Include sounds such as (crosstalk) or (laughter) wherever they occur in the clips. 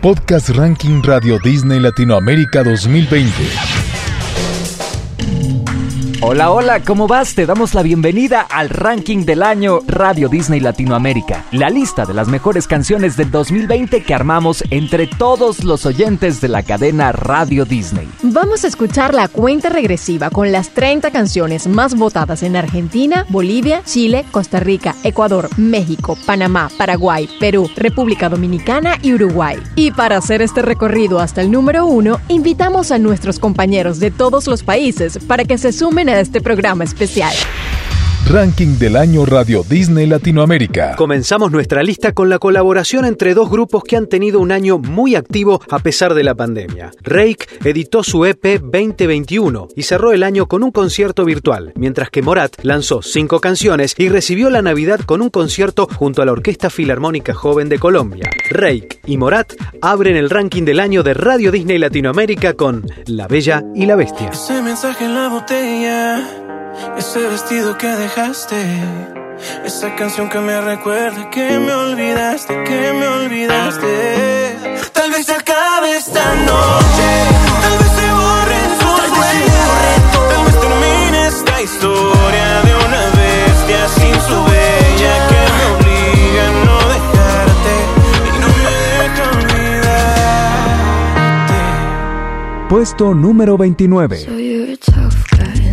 Podcast Ranking Radio Disney Latinoamérica 2020. Hola, hola, ¿cómo vas? Te damos la bienvenida al ranking del año Radio Disney Latinoamérica, la lista de las mejores canciones del 2020 que armamos entre todos los oyentes de la cadena Radio Disney. Vamos a escuchar la cuenta regresiva con las 30 canciones más votadas en Argentina, Bolivia, Chile, Costa Rica, Ecuador, México, Panamá, Paraguay, Perú, República Dominicana y Uruguay. Y para hacer este recorrido hasta el número uno, invitamos a nuestros compañeros de todos los países para que se sumen a este programa especial. Ranking del año Radio Disney Latinoamérica. Comenzamos nuestra lista con la colaboración entre dos grupos que han tenido un año muy activo a pesar de la pandemia. Rake editó su EP 2021 y cerró el año con un concierto virtual, mientras que Morat lanzó cinco canciones y recibió la Navidad con un concierto junto a la Orquesta Filarmónica Joven de Colombia. Rake y Morat abren el ranking del año de Radio Disney Latinoamérica con La Bella y la Bestia. Ese mensaje en la botella ese vestido que dejaste, esa canción que me recuerda que me olvidaste, que me olvidaste. Tal vez se acabe esta noche, tal vez se borre su huella, tal vez termine esta historia de una bestia sin su bella que me obliga a no dejarte y no me deja olvidarte. Puesto número 29.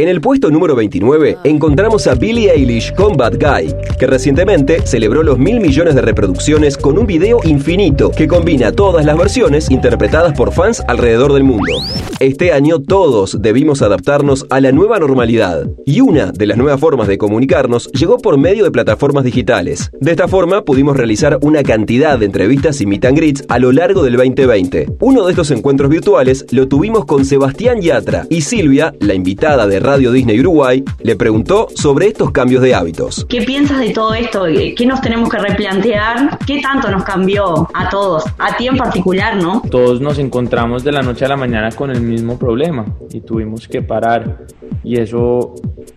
En el puesto número 29 encontramos a Billie Eilish con Bad Guy, que recientemente celebró los mil millones de reproducciones con un video infinito que combina todas las versiones interpretadas por fans alrededor del mundo. Este año todos debimos adaptarnos a la nueva normalidad y una de las nuevas formas de comunicarnos llegó por medio de plataformas digitales. De esta forma pudimos realizar una cantidad de entrevistas y meet and greets a lo largo del 2020. Uno de estos encuentros virtuales lo tuvimos con Sebastián Yatra y Silvia, la invitada de Radio Disney Uruguay, le preguntó sobre estos cambios de hábitos. ¿Qué piensas de todo esto? ¿Qué nos tenemos que replantear? ¿Qué tanto nos cambió a todos? A ti en particular, ¿no? Todos nos encontramos de la noche a la mañana con el mismo problema y tuvimos que parar. Y eso,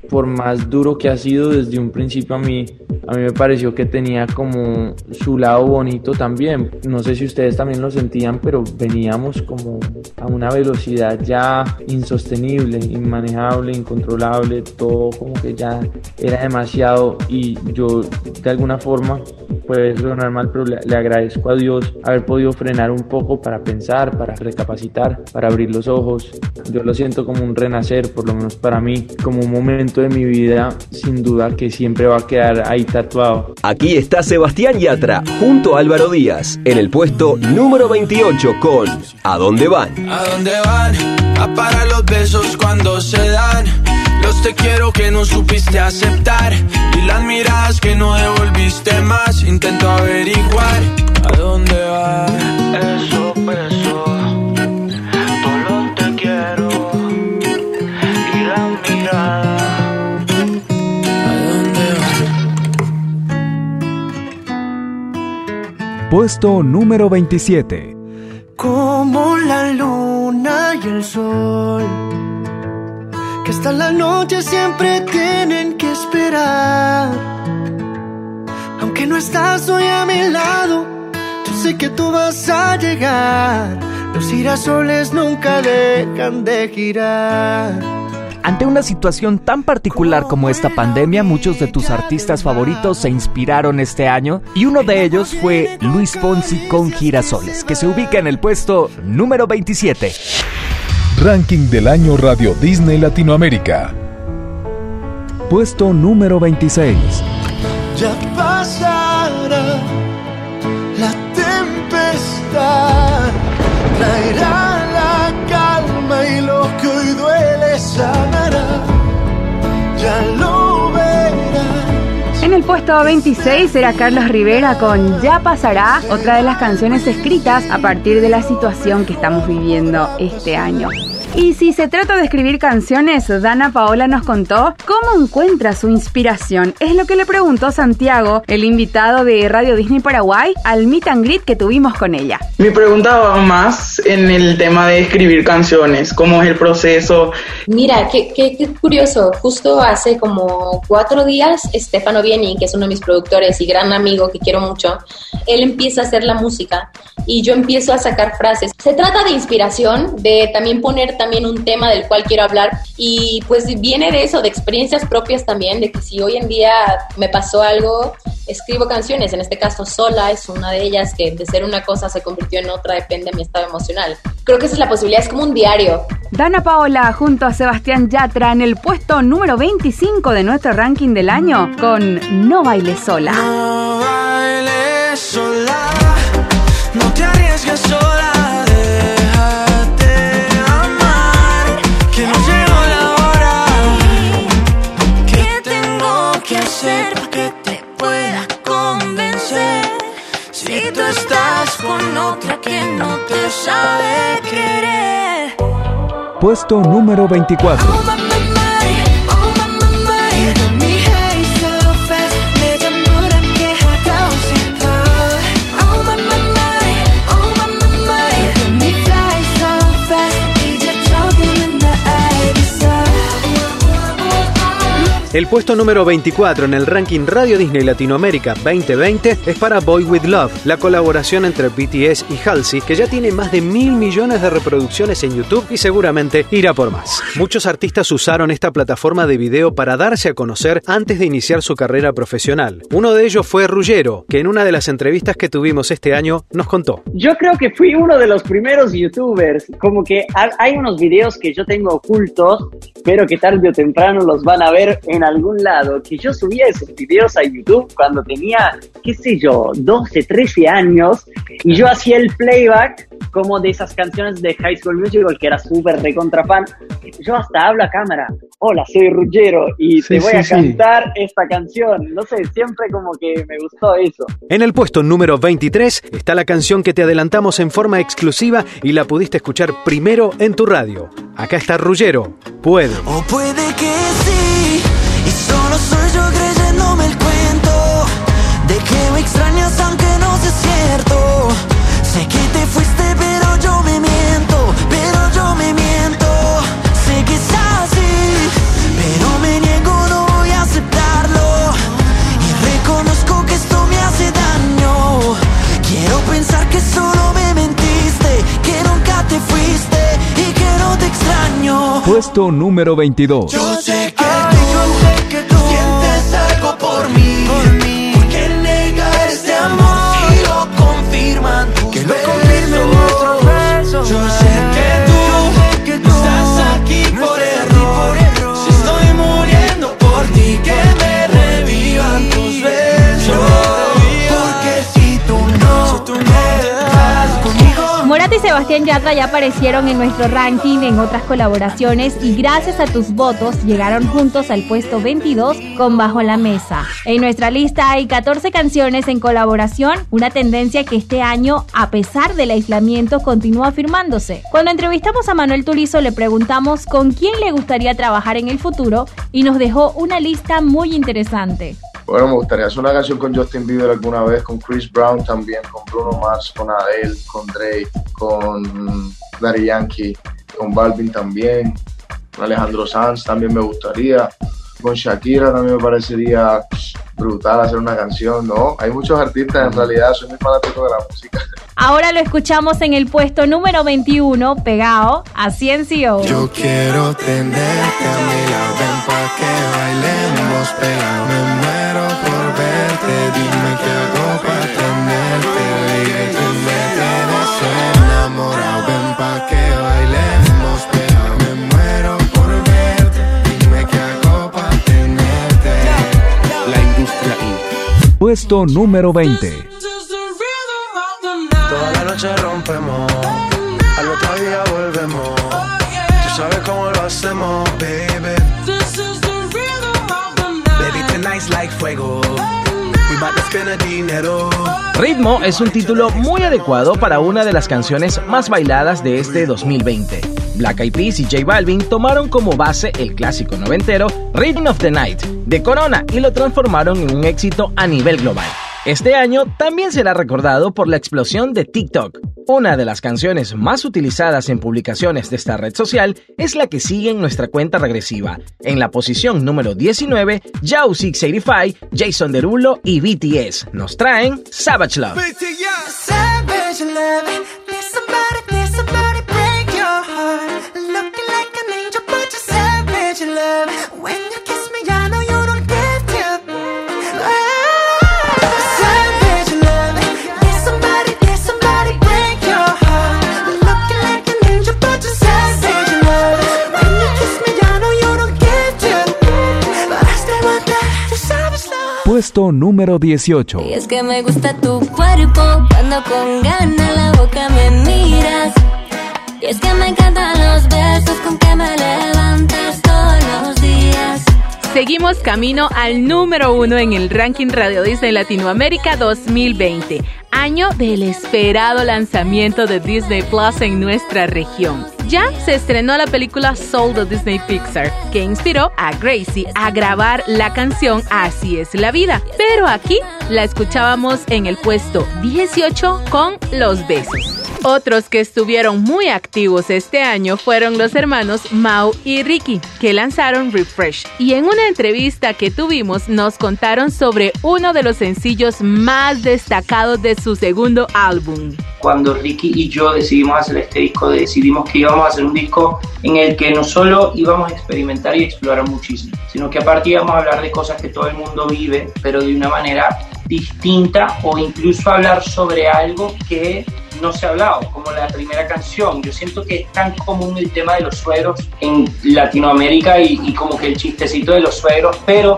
por más duro que ha sido desde un principio a mí, a mí me pareció que tenía como su lado bonito también. No sé si ustedes también lo sentían, pero veníamos como a una velocidad ya insostenible, inmanejable, incontrolable, todo como que ya era demasiado y yo de alguna forma puede sonar mal, pero le, le, agradezco a Dios haber podido frenar un poco para pensar, para recapacitar, para abrir los ojos. Yo lo siento como un renacer, por lo menos para mí, como un momento de mi vida sin duda que siempre va a quedar ahí tatuado. Aquí está Sebastián Yatra junto a Álvaro Díaz en el puesto número 28 con ¿A dónde van? ¿A dónde van? A parar los besos cuando se dan. Los te quiero que no supiste aceptar. Y las miradas que no devolviste más. Intento averiguar a dónde va. Eso, eso. Puesto número 27. Como la luna y el sol que hasta la noche siempre tienen que esperar. Aunque no estás hoy a mi lado, yo sé que tú vas a llegar. Los girasoles nunca dejan de girar. Ante una situación tan particular como esta pandemia, muchos de tus artistas favoritos se inspiraron este año y uno de ellos fue Luis Fonsi con Girasoles, que se ubica en el puesto número 27. Ranking del año Radio Disney Latinoamérica. Puesto número 26. Ya pasará la tempestad, traerá puesto 26 era Carlos Rivera con Ya pasará, otra de las canciones escritas a partir de la situación que estamos viviendo este año. Y si se trata de escribir canciones, Dana Paola nos contó cómo encuentra su inspiración. Es lo que le preguntó Santiago, el invitado de Radio Disney Paraguay, al meet and greet que tuvimos con ella. Me preguntaba más en el tema de escribir canciones, cómo es el proceso. Mira, qué, qué, qué curioso. Justo hace como cuatro días, Stefano Vieni, que es uno de mis productores y gran amigo que quiero mucho, él empieza a hacer la música y yo empiezo a sacar frases. Se trata de inspiración, de también poner también un tema del cual quiero hablar y pues viene de eso, de experiencias propias también, de que si hoy en día me pasó algo, escribo canciones, en este caso Sola es una de ellas que de ser una cosa se convirtió en otra, depende de mi estado emocional. Creo que esa es la posibilidad, es como un diario. Dana Paola junto a Sebastián Yatra en el puesto número 25 de nuestro ranking del año con No baile sola. No bailes sola, te arriesgues sola. Déjate amar, que no llegó la hora. ¿Qué tengo que hacer para que te pueda convencer? Si tú estás con otra que no te sabe querer. Puesto número 24. El puesto número 24 en el ranking Radio Disney Latinoamérica 2020 es para Boy With Love, la colaboración entre BTS y Halsey, que ya tiene más de mil millones de reproducciones en YouTube y seguramente irá por más. Muchos artistas usaron esta plataforma de video para darse a conocer antes de iniciar su carrera profesional. Uno de ellos fue Ruggero, que en una de las entrevistas que tuvimos este año nos contó. Yo creo que fui uno de los primeros youtubers, como que ha- hay unos videos que yo tengo ocultos, pero que tarde o temprano los van a ver en algún lado, que yo subía esos videos a YouTube cuando tenía, qué sé yo, 12, 13 años, y yo hacía el playback como de esas canciones de High School Musical, que era súper recontra fan. Yo hasta hablo a cámara, hola, soy Ruggero, y Sí, te voy sí, a sí. cantar esta canción. No sé, siempre como que me gustó eso. En el puesto número 23 está la canción que te adelantamos en forma exclusiva y la pudiste escuchar primero en tu radio. Acá está Ruggero, puede. O puede que sí, extrañas aunque no sea cierto. Sé que te fuiste, pero yo me miento, pero yo me miento. Sé que es así, pero me niego, no voy a aceptarlo. Y reconozco que esto me hace daño. Quiero pensar que solo me mentiste, que nunca te fuiste y que no te extraño. Puesto número 22. Yo sé Sebastián Yatra ya aparecieron en nuestro ranking en otras colaboraciones y gracias a tus votos llegaron juntos al puesto 22 con Bajo la Mesa. En nuestra lista hay 14 canciones en colaboración, una tendencia que este año, a pesar del aislamiento, continúa afirmándose. Cuando entrevistamos a Manuel Turizo le preguntamos con quién le gustaría trabajar en el futuro y nos dejó una lista muy interesante. Bueno, me gustaría hacer una canción con Justin Bieber alguna vez, con Chris Brown también, con Bruno Mars, con Adele, con Drake, con Daddy Yankee, con Balvin también, con Alejandro Sanz también me gustaría, con Shakira también me parecería brutal hacer una canción, ¿no? Hay muchos artistas, en realidad soy muy fanático de la música. Ahora lo escuchamos en el puesto número 21, pegado a Ciencio. Yo quiero tenerte a mi lado, ven pa' que bailemos pegado. Me muero por verte, dime qué hago pa' tenerte, Puesto número 20. Toda la noche rompemos, al otro día volvemos. Tú sabes cómo lo hacemos, baby. Baby, tonight's like fuego. Ritmo es un título muy adecuado para una de las canciones más bailadas de este 2020. Black Eyed Peas y J Balvin tomaron como base el clásico noventero Rhythm of the Night de Corona y lo transformaron en un éxito a nivel global. Este año también será recordado por la explosión de TikTok. Una de las canciones más utilizadas en publicaciones de esta red social es la que sigue en nuestra cuenta regresiva. En la posición número 19, Yao 685, Jason Derulo y BTS nos traen Savage Love. Número 18. Y es que me gusta tu cuerpo, cuando con ganas la boca me miras. Y es que me encantan los besos con que me levantas. Seguimos camino al número uno en el ranking Radio Disney Latinoamérica 2020, año del esperado lanzamiento de Disney Plus en nuestra región. Ya se estrenó la película Soul de Disney Pixar, que inspiró a Gracie a grabar la canción Así es la vida. Pero aquí la escuchábamos en el puesto 18 con Los Besos. Otros que estuvieron muy activos este año fueron los hermanos Mau y Ricky, que lanzaron Refresh. Y en una entrevista que tuvimos nos contaron sobre uno de los sencillos más destacados de su segundo álbum. Cuando Ricky y yo decidimos hacer este disco, decidimos que íbamos a hacer un disco en el que no solo íbamos a experimentar y explorar muchísimo, sino que aparte íbamos a hablar de cosas que todo el mundo vive, pero de una manera distinta o incluso hablar sobre algo que no se ha hablado, como la primera canción. Yo siento que es tan común el tema de los suegros en Latinoamérica y, y como que el chistecito de los suegros, pero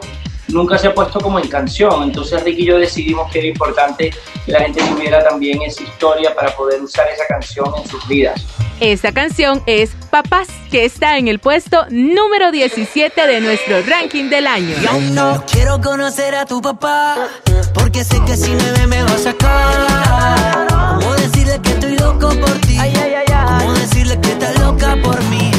nunca se ha puesto como en canción. Entonces Ricky y yo decidimos que era importante que la gente tuviera también esa historia para poder usar esa canción en sus vidas. Esa canción es Papás, que está en el puesto número 17 de nuestro ranking del año. Yo no quiero conocer a tu papá, porque sé que si me ve me va a sacar. Loco por ti? ¿Cómo decirle que estás loca por mí?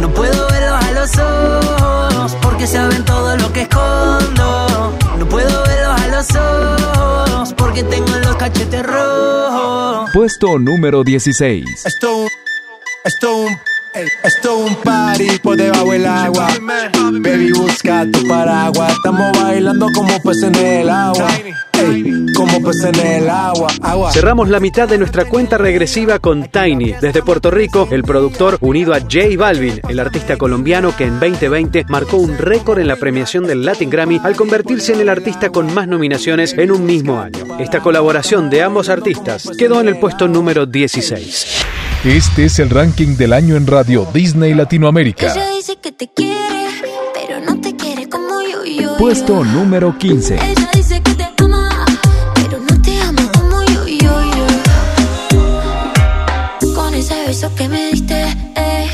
No puedo verlos a los ojos, porque saben todo lo que escondo. No puedo verlos a los ojos, porque tengo los cachetes rojos. Puesto número 16. Esto, esto, esto un party por debajo del agua. Baby, busca tu paraguas. Estamos bailando como en el agua. Como en el agua. agua. Cerramos la mitad de nuestra cuenta regresiva con Tiny. Desde Puerto Rico, el productor unido a J Balvin, el artista colombiano que en 2020 marcó un récord en la premiación del Latin Grammy al convertirse en el artista con más nominaciones en un mismo año. Esta colaboración de ambos artistas quedó en el puesto número 16. Este es el ranking del año en Radio Disney Latinoamérica. Ella dice que te quiere, pero no te quiere como yo, yo. Puesto número 15. Ella dice que te ama, pero no te ama como yo, yo, yo. Con ese beso que me diste, eh,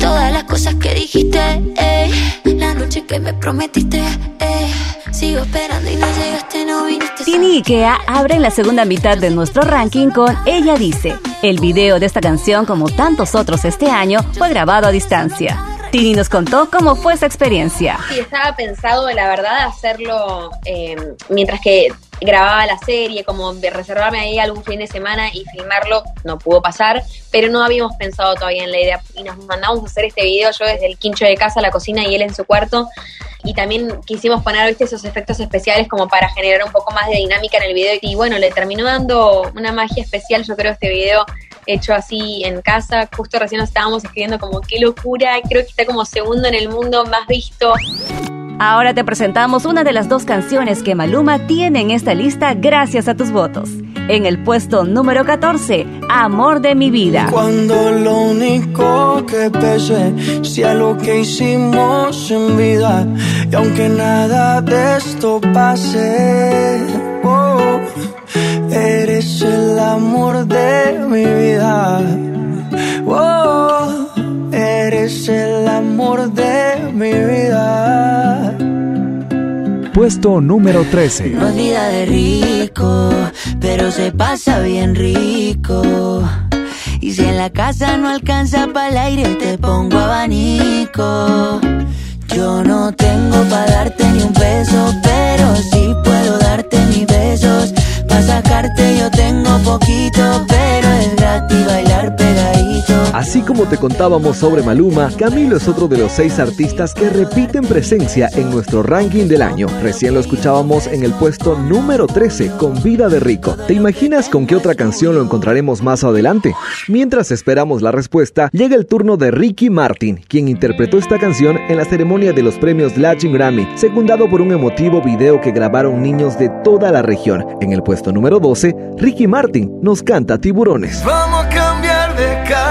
todas las cosas que dijiste, eh, la noche que me prometiste, eh, sigo esperando y no llegaste, no viniste. Tini y Ikea abren la segunda mitad de nuestro ranking con Ella Dice. El video de esta canción, como tantos otros este año, fue grabado a distancia. Tini nos contó cómo fue esa experiencia. Sí, estaba pensado, la verdad, hacerlo eh, mientras que grababa la serie, como de reservarme ahí algún fin de semana y filmarlo, no pudo pasar, pero no habíamos pensado todavía en la idea. Y nos mandamos a hacer este video, yo desde el quincho de casa a la cocina y él en su cuarto, y también quisimos poner, viste, esos efectos especiales como para generar un poco más de dinámica en el video. Y bueno, le terminó dando una magia especial, yo creo, este video hecho así en casa, justo recién nos estábamos escribiendo como qué locura, creo que está como segundo en el mundo más visto. Ahora te presentamos una de las dos canciones que Maluma tiene en esta lista gracias a tus votos. En el puesto número 14, Amor de mi vida. Cuando lo único que pese sea lo que hicimos en vida. Y aunque nada de esto pase, Puesto número 13. No es vida de rico, pero se pasa bien rico. Y si en la casa no alcanza para el aire, te pongo abanico. Yo no tengo para darte ni un peso, pero sí puedo darte mis besos. Para sacarte yo tengo poquito, pero es gratis bailar pegadito. Así como te contábamos sobre Maluma, Camilo es otro de los seis artistas que repiten presencia en nuestro ranking del año. Recién lo escuchábamos en el puesto número 13 con Vida de Rico. ¿Te imaginas con qué otra canción lo encontraremos más adelante? Mientras esperamos la respuesta, llega el turno de Ricky Martin, quien interpretó esta canción en la ceremonia de los premios Latin Grammy, secundado por un emotivo video que grabaron niños de toda la región. En el puesto número 12, Ricky Martin nos canta Tiburones. Vamos a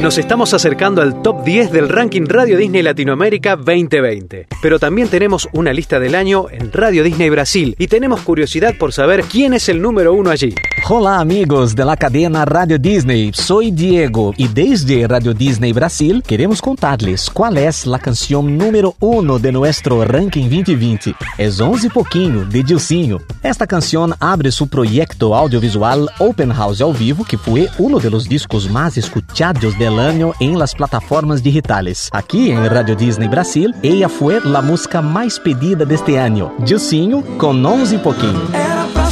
Nos estamos acercando al top 10 del ranking Radio Disney Latinoamérica 2020. Pero también tenemos una lista del año en Radio Disney Brasil y tenemos curiosidad por saber quién es el número uno allí. Hola amigos de la cadena Radio Disney, soy Diego y desde Radio Disney Brasil queremos contarles cuál es la canción número uno de nuestro ranking 2020. Es 11 Pouquinho de Dilcinho. Esta canción abre su proyecto audiovisual Open House ao vivo, que fue uno de los discos más escuchados del año las plataformas digitales. Aquí en Radio Disney Brasil, ella fue la música más pedida de este año, Dilcinho con 11 Pouquinho. Era pra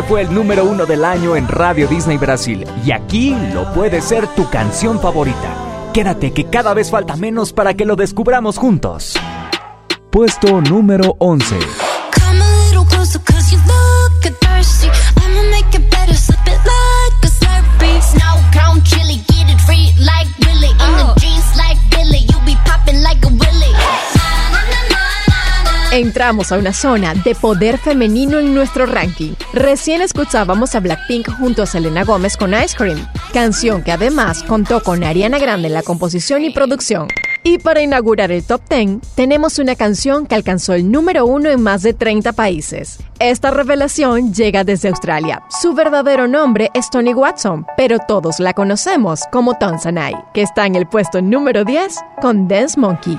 Este fue el número uno del año en Radio Disney Brasil y aquí lo puede ser tu canción favorita. Quédate que cada vez falta menos para que lo descubramos juntos. Puesto número 11. Entramos a una zona de poder femenino en nuestro ranking. Recién escuchábamos a Blackpink junto a Selena Gómez con Ice Cream, canción que además contó con Ariana Grande en la composición y producción. Y para inaugurar el top 10, tenemos una canción que alcanzó el número uno en más de 30 países. Esta revelación llega desde Australia. Su verdadero nombre es Tony Watson, pero todos la conocemos como Tonsanai, que está en el puesto número 10 con Dance Monkey.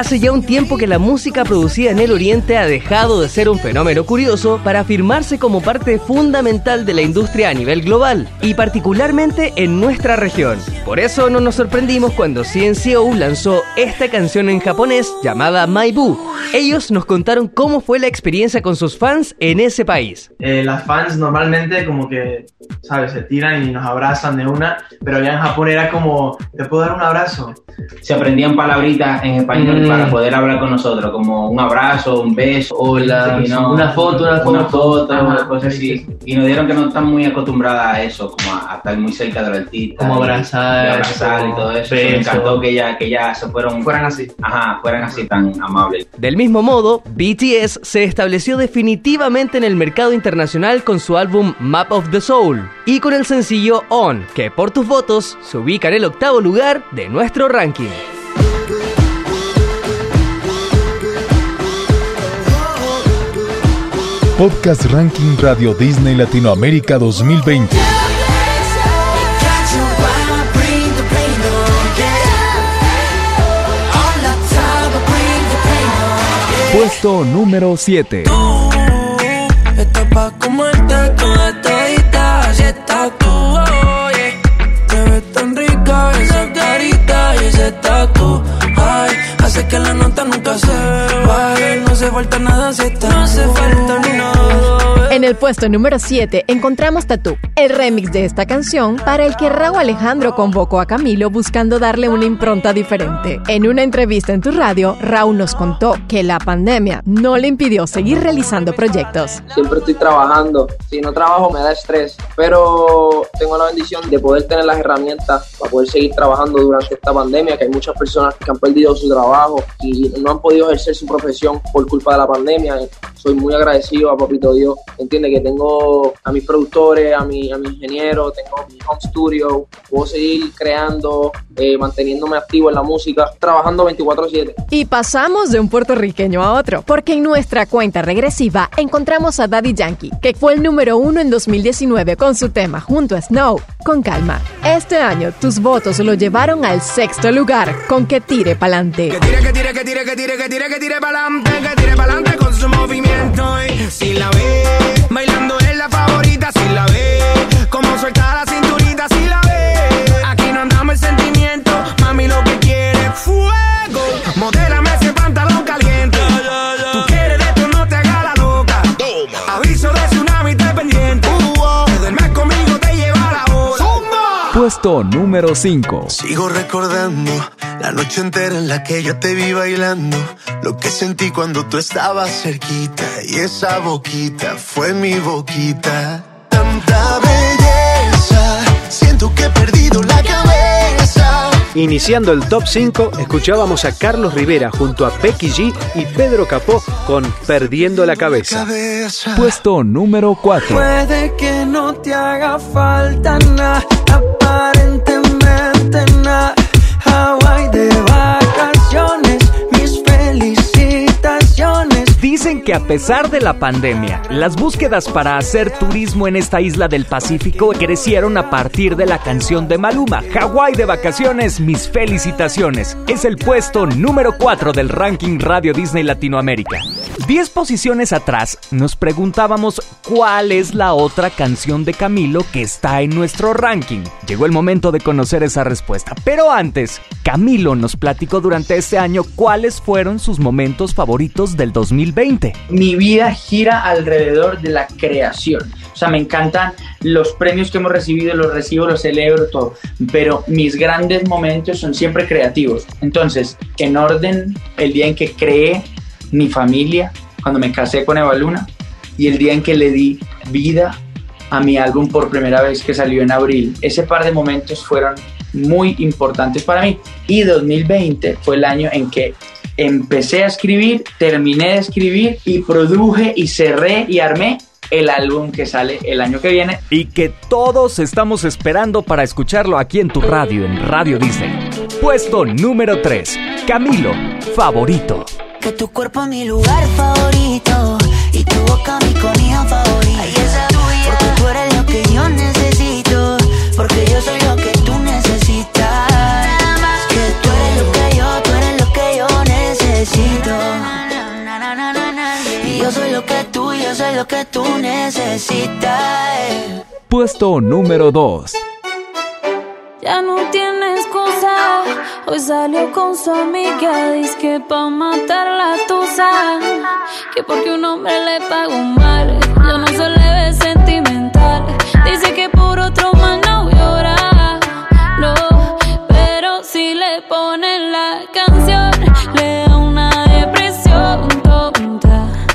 Hace ya un tiempo que la música producida en el Oriente ha dejado de ser un fenómeno curioso para afirmarse como parte fundamental de la industria a nivel global y particularmente en nuestra región. Por eso no nos sorprendimos cuando CNCO lanzó esta canción en japonés llamada My Boo. Ellos nos contaron cómo fue la experiencia con sus fans en ese país. Eh, las fans normalmente como que, ¿sabes? Se tiran y nos abrazan de una, pero allá en Japón era como, ¿te puedo dar un abrazo? Se aprendían palabritas en español Mm. Para poder hablar con nosotros, como un abrazo, un beso, Hola, y no- una foto, una una foto. foto, Ajá, cosas así. Y nos dieron que no están muy acostumbradas a eso, como a, a estar muy cerca del artista. Como y- abrazar, y abrazar y todo eso. Me encantó que ya, que ya se fueron. Fueran así. Ajá, fueran así tan amables. Del mismo modo, BTS se estableció definitivamente en el mercado internacional con su álbum Map of the Soul y con el sencillo On, que por tus votos se ubica en el octavo lugar de nuestro ranking. Podcast Ranking Radio Disney Latinoamérica 2020. Puesto número 7. Esto pa' comerte toda todita, si está tú, oh, yeah. Te ves tan rica esa carita y ese está tú. Que la nota nunca se va. No se falta nada si está. No se falta ni nada. En el puesto número 7 encontramos Tatú, el remix de esta canción para el que Raúl Alejandro convocó a Camilo buscando darle una impronta diferente. En una entrevista en tu radio, Raúl nos contó que la pandemia no le impidió seguir realizando proyectos. Siempre estoy trabajando, si no trabajo me da estrés, pero tengo la bendición de poder tener las herramientas para poder seguir trabajando durante esta pandemia, que hay muchas personas que han perdido su trabajo y no han podido ejercer su profesión por culpa de la pandemia. Soy muy agradecido a Papito Dios entiende que tengo a mis productores, a mi, a mi ingeniero, tengo mi home studio, puedo seguir creando, eh, manteniéndome activo en la música, trabajando 24/7. Y pasamos de un puertorriqueño a otro, porque en nuestra cuenta regresiva encontramos a Daddy Yankee, que fue el número uno en 2019 con su tema junto a Snow, con calma. Este año tus votos lo llevaron al sexto lugar con Que Tire Pa'lante. Que tire, que tire, que tire, que tire, que tire, que tire pa'lante, que tire pa'lante con su movimiento y si la ve, bailando es la favorita, si la ve, como suelta la cinturita, si la ve, aquí no andamos el sentimiento, mami lo que quiere fuego, modélame Puesto número 5. Sigo recordando la noche entera en la que yo te vi bailando. Lo que sentí cuando tú estabas cerquita. Y esa boquita fue mi boquita. Tanta belleza. Siento que he perdido la cabeza. Iniciando el top 5, escuchábamos a Carlos Rivera junto a Becky G y Pedro Capó con Perdiendo la Cabeza. Puesto número 4. Puede que no te haga falta nada, amar a pesar de la pandemia, las búsquedas para hacer turismo en esta isla del Pacífico crecieron a partir de la canción de Maluma, Hawái de vacaciones, mis felicitaciones. Es el puesto número 4 del ranking Radio Disney Latinoamérica. Diez posiciones atrás nos preguntábamos cuál es la otra canción de Camilo que está en nuestro ranking. Llegó el momento de conocer esa respuesta, pero antes, Camilo nos platicó durante este año cuáles fueron sus momentos favoritos del 2020. Mi vida gira alrededor de la creación. O sea, me encantan los premios que hemos recibido, los recibo, los celebro, todo. Pero mis grandes momentos son siempre creativos. Entonces, en orden, el día en que creé mi familia, cuando me casé con Eva Luna, y el día en que le di vida a mi álbum por primera vez que salió en abril. Ese par de momentos fueron muy importantes para mí. Y 2020 fue el año en que empecé a escribir, terminé de escribir y produje y cerré y armé el álbum que sale el año que viene. Y que todos estamos esperando para escucharlo aquí en tu radio, en Radio Disney. Puesto número 3. Camilo, favorito. Que tu cuerpo es mi lugar favorito y tu boca mi comida favorita. Que tú necesitas. Puesto número 2. Ya no tiene excusa. Hoy salió con su amiga. Dice que pa' matar la tusa. Que porque un hombre le pagó mal. Ya no se le ve sentimental. Dice que por otro man no llora.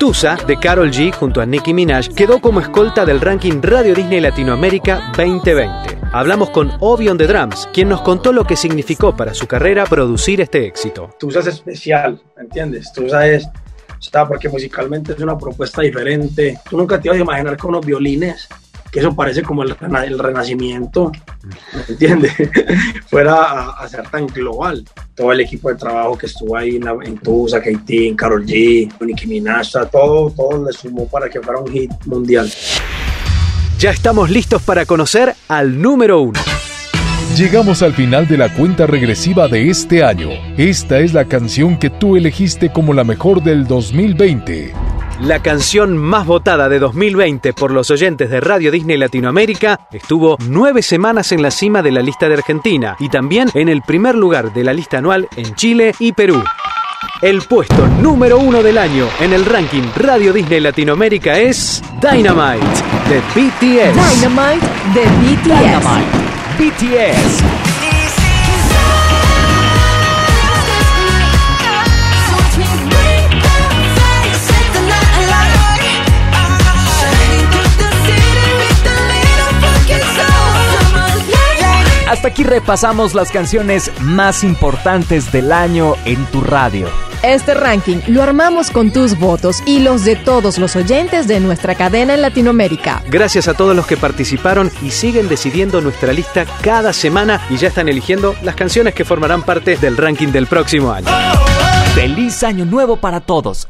Tusa, de Carol G junto a Nicki Minaj, quedó como escolta del ranking Radio Disney Latinoamérica 2020. Hablamos con Obi on the Drums, quien nos contó lo que significó para su carrera producir este éxito. Tusa es especial, ¿me entiendes? Tusa es, está porque musicalmente es una propuesta diferente. Tú nunca te ibas a imaginar con unos violines, que eso parece como el, rena- el renacimiento, ¿me entiendes? (laughs) Fuera a, a ser tan global. Todo el equipo de trabajo que estuvo ahí en, la- en Tusa, Katie, en Karol G, Nicki Minaj, todo, todo le sumó para que fuera un hit mundial. Ya estamos listos para conocer al número uno. Llegamos al final de la cuenta regresiva de este año. Esta es la canción que tú elegiste como la mejor del 2020. La canción más votada de 2020 por los oyentes de Radio Disney Latinoamérica estuvo nueve semanas en la cima de la lista de Argentina y también en el primer lugar de la lista anual en Chile y Perú. El puesto número uno del año en el ranking Radio Disney Latinoamérica es Dynamite de BTS. Dynamite de BTS. BTS. Hasta aquí repasamos las canciones más importantes del año en tu radio. Este ranking lo armamos con tus votos y los de todos los oyentes de nuestra cadena en Latinoamérica. Gracias a todos los que participaron y siguen decidiendo nuestra lista cada semana y ya están eligiendo las canciones que formarán parte del ranking del próximo año. Feliz año nuevo para todos.